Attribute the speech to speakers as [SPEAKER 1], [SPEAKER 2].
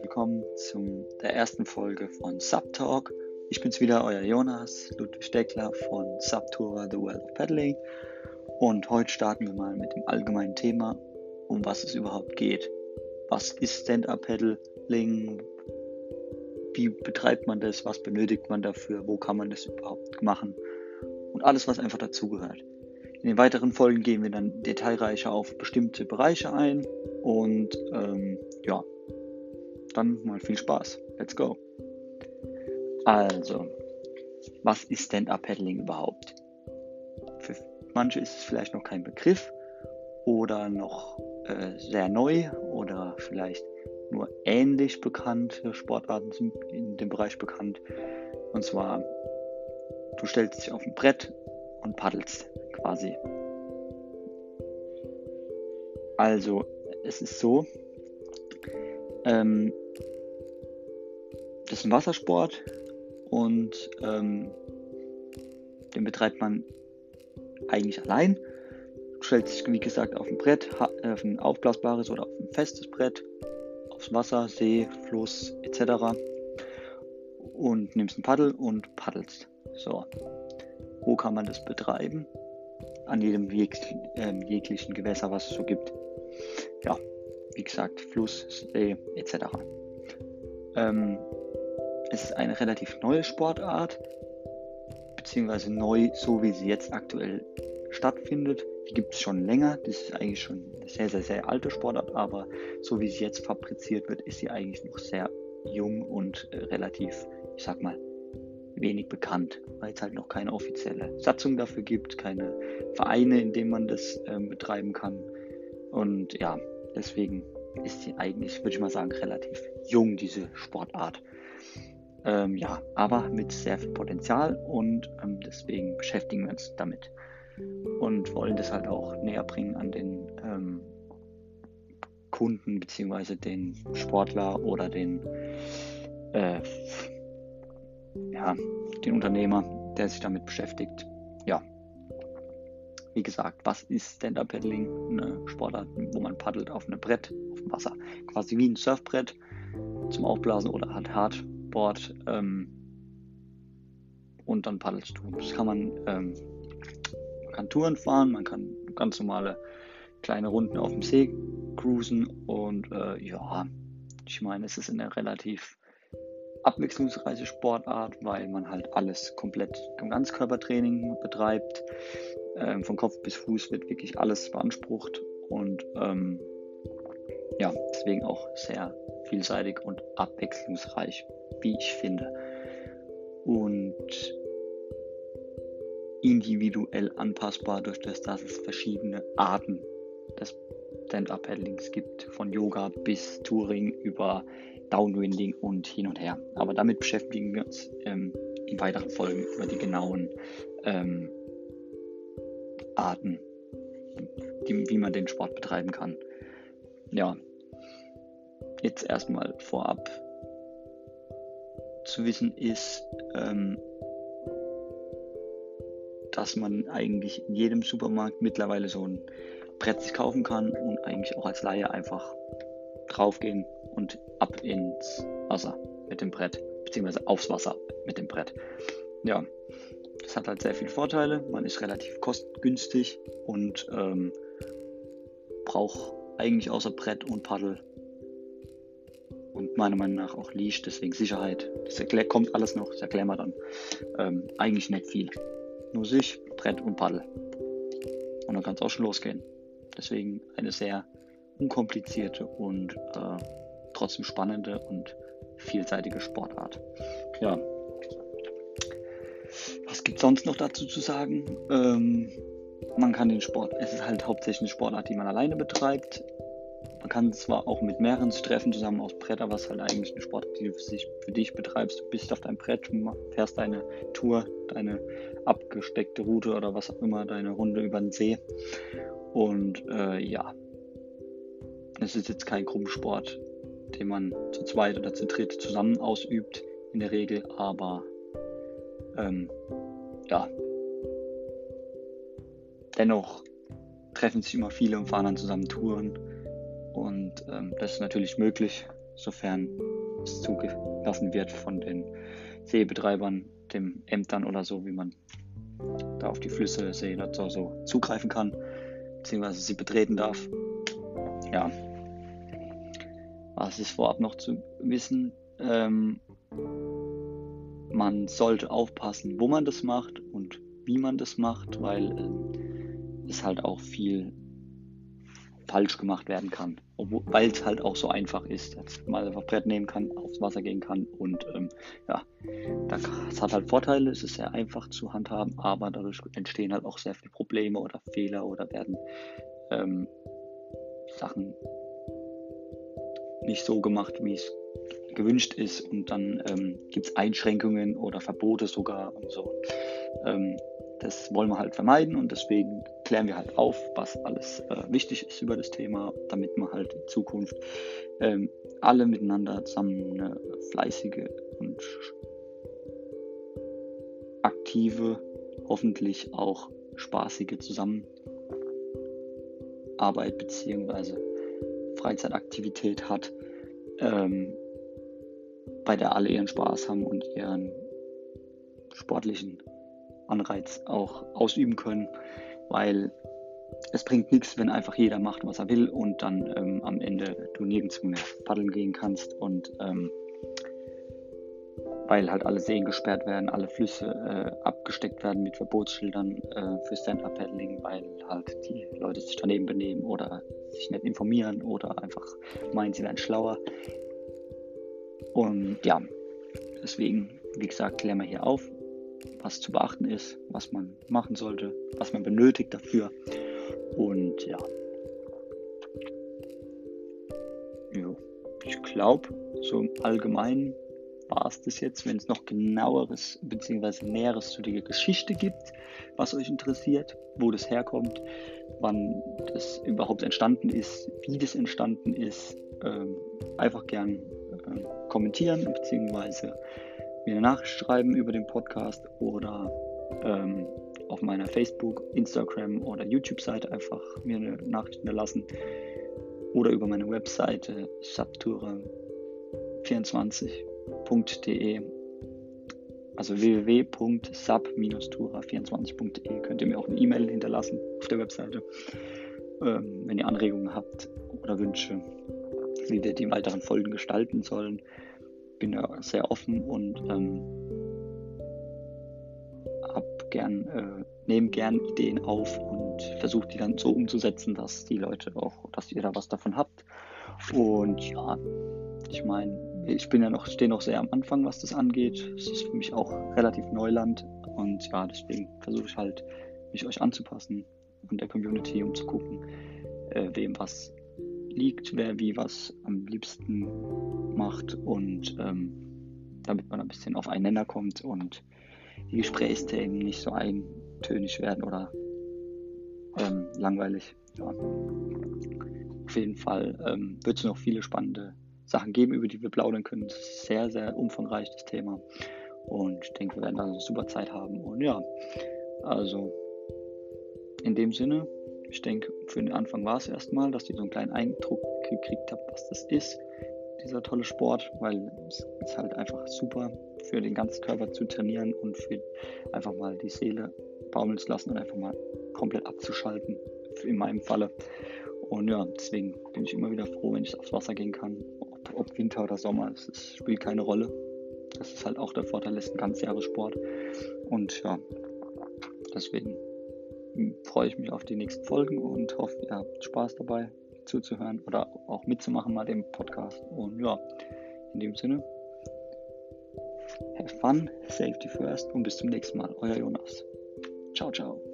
[SPEAKER 1] willkommen zu der ersten Folge von Subtalk. Ich bin's wieder, euer Jonas Ludwig Steckler von Subtour The World of Paddling. Und heute starten wir mal mit dem allgemeinen Thema, um was es überhaupt geht. Was ist Stand-Up-Paddling? Wie betreibt man das? Was benötigt man dafür? Wo kann man das überhaupt machen? Und alles, was einfach dazugehört. In den weiteren Folgen gehen wir dann detailreicher auf bestimmte Bereiche ein und ähm, ja, dann mal viel Spaß. Let's go. Also, was ist Stand-Up-Paddling überhaupt? Für manche ist es vielleicht noch kein Begriff oder noch äh, sehr neu oder vielleicht nur ähnlich bekannte Sportarten sind in dem Bereich bekannt. Und zwar, du stellst dich auf ein Brett und paddelst quasi. Also, es ist so, ähm, das ist ein Wassersport und ähm, den betreibt man eigentlich allein. Du stellst dich, wie gesagt, auf ein Brett, auf ein aufblasbares oder auf ein festes Brett, aufs Wasser, See, Fluss etc. und nimmst ein Paddel und paddelst. So, wo kann man das betreiben? An jedem jeg äh, jeglichen Gewässer, was es so gibt. Ja, wie gesagt, Fluss, See etc. Ähm, es ist eine relativ neue Sportart, beziehungsweise neu, so wie sie jetzt aktuell stattfindet. Die gibt es schon länger. Das ist eigentlich schon eine sehr, sehr, sehr alte Sportart, aber so wie sie jetzt fabriziert wird, ist sie eigentlich noch sehr jung und äh, relativ, ich sag mal, wenig bekannt, weil es halt noch keine offizielle Satzung dafür gibt, keine Vereine, in denen man das ähm, betreiben kann. Und ja, deswegen ist sie eigentlich, würde ich mal sagen, relativ jung, diese Sportart. Ähm, ja, aber mit sehr viel Potenzial und ähm, deswegen beschäftigen wir uns damit und wollen das halt auch näher bringen an den ähm, Kunden bzw. den Sportler oder den, äh, ja, den Unternehmer, der sich damit beschäftigt. Ja, wie gesagt, was ist Stand-Up-Paddling? Eine Sportart, wo man paddelt auf einem Brett, auf dem Wasser. Quasi wie ein Surfbrett zum Aufblasen oder halt Hardboard. Ähm, und dann paddelst du. Das kann man, ähm, man kann Touren fahren, man kann ganz normale kleine Runden auf dem See cruisen und äh, ja, ich meine, es ist eine relativ abwechslungsreiche Sportart, weil man halt alles komplett im Ganzkörpertraining betreibt. Ähm, von Kopf bis Fuß wird wirklich alles beansprucht und ähm, ja, deswegen auch sehr vielseitig und abwechslungsreich, wie ich finde. Und individuell anpassbar durch das, dass es verschiedene Arten des Stand-Up-Paddlings gibt, von Yoga bis Touring über Downwinding und hin und her. Aber damit beschäftigen wir uns ähm, in weiteren Folgen über die genauen ähm, Arten, die, wie man den Sport betreiben kann. Ja, jetzt erstmal vorab zu wissen ist, ähm, dass man eigentlich in jedem Supermarkt mittlerweile so ein Brett sich kaufen kann und eigentlich auch als Laie einfach draufgehen und ab ins Wasser mit dem Brett, beziehungsweise aufs Wasser mit dem Brett. Ja, das hat halt sehr viele Vorteile. Man ist relativ kostengünstig und ähm, braucht eigentlich außer Brett und Paddel und meiner Meinung nach auch Leash, deswegen Sicherheit. Das erklär, kommt alles noch, das erklären wir dann. Ähm, eigentlich nicht viel. Nur sich, Brett und Paddel. Und dann kann es auch schon losgehen. Deswegen eine sehr unkomplizierte und äh, trotzdem spannende und vielseitige Sportart. Ja, gibt sonst noch dazu zu sagen? Ähm, man kann den Sport, es ist halt hauptsächlich eine Sportart, die man alleine betreibt. Man kann zwar auch mit mehreren treffen, zusammen aus Brett, aber es ist halt eigentlich eine Sportart, die du für dich betreibst. Du bist auf deinem Brett, fährst deine Tour, deine abgesteckte Route oder was auch immer, deine Runde über den See. Und äh, ja, es ist jetzt kein Gruppensport, den man zu zweit oder zu dritt zusammen ausübt in der Regel, aber ähm, ja, dennoch treffen sich immer viele und fahren dann zusammen Touren und ähm, das ist natürlich möglich, sofern es zugelassen wird von den Seebetreibern, den Ämtern oder so, wie man da auf die Flüsse, Seen oder so, so zugreifen kann, beziehungsweise sie betreten darf. Ja, was ist vorab noch zu wissen? Ähm, man sollte aufpassen, wo man das macht und wie man das macht, weil äh, es halt auch viel falsch gemacht werden kann. Weil es halt auch so einfach ist, dass man einfach Brett nehmen kann, aufs Wasser gehen kann und ähm, ja, es hat halt Vorteile, es ist sehr einfach zu handhaben, aber dadurch entstehen halt auch sehr viele Probleme oder Fehler oder werden ähm, Sachen nicht so gemacht, wie es gewünscht ist und dann ähm, gibt es Einschränkungen oder Verbote sogar und so. Ähm, das wollen wir halt vermeiden und deswegen klären wir halt auf, was alles äh, wichtig ist über das Thema, damit wir halt in Zukunft ähm, alle miteinander zusammen eine fleißige und aktive, hoffentlich auch spaßige Zusammenarbeit bzw. Freizeitaktivität hat, ähm, bei der alle ihren Spaß haben und ihren sportlichen Anreiz auch ausüben können, weil es bringt nichts, wenn einfach jeder macht, was er will und dann ähm, am Ende du nirgends mehr paddeln gehen kannst und ähm, weil halt alle Seen gesperrt werden, alle Flüsse äh, abgesteckt werden mit Verbotsschildern äh, für Stand-Up-Paddling, weil halt die Leute sich daneben benehmen oder sich nicht informieren oder einfach meinen, sie wären schlauer. Und ja, deswegen, wie gesagt, klären wir hier auf, was zu beachten ist, was man machen sollte, was man benötigt dafür. Und ja, ich glaube, so im Allgemeinen war es das jetzt. Wenn es noch genaueres bzw. Näheres zu der Geschichte gibt, was euch interessiert, wo das herkommt, wann das überhaupt entstanden ist, wie das entstanden ist, ähm, einfach gern kommentieren bzw mir eine Nachricht schreiben über den Podcast oder ähm, auf meiner Facebook, Instagram oder YouTube-Seite einfach mir eine Nachricht hinterlassen oder über meine Webseite subtura24.de also www.sub-tura24.de könnt ihr mir auch eine E-Mail hinterlassen auf der Webseite, ähm, wenn ihr Anregungen habt oder Wünsche, wie wir die weiteren Folgen gestalten sollen bin da sehr offen und ähm, hab gern, äh, nehme gern Ideen auf und versuche die dann so umzusetzen, dass die Leute auch, dass ihr da was davon habt. Und ja, ich meine, ich bin ja noch, stehe noch sehr am Anfang, was das angeht. Es ist für mich auch relativ Neuland und ja, deswegen versuche ich halt, mich euch anzupassen und der Community, um zu gucken, äh, wem was liegt, wer wie was am liebsten macht und ähm, damit man ein bisschen auf einen Nenner kommt und die Gesprächsthemen nicht so eintönig werden oder ähm, langweilig. Ja. Auf jeden Fall ähm, wird es noch viele spannende Sachen geben, über die wir plaudern können. Es ist sehr, sehr umfangreich, das Thema. Und ich denke, wir werden da eine super Zeit haben. Und ja, also in dem Sinne, ich denke, für den Anfang war es erstmal, dass ihr so einen kleinen Eindruck gekriegt habt, was das ist, dieser tolle Sport, weil es ist halt einfach super für den ganzen Körper zu trainieren und für einfach mal die Seele baumeln zu lassen und einfach mal komplett abzuschalten, in meinem Falle. Und ja, deswegen bin ich immer wieder froh, wenn ich aufs Wasser gehen kann, ob, ob Winter oder Sommer, es spielt keine Rolle. Das ist halt auch der Vorteil, es ist ein Ganzjahressport. Und ja, deswegen freue ich mich auf die nächsten Folgen und hoffe, ihr habt Spaß dabei zuzuhören oder auch mitzumachen mal dem Podcast. Und ja, in dem Sinne, have fun, safety first und bis zum nächsten Mal. Euer Jonas. Ciao, ciao.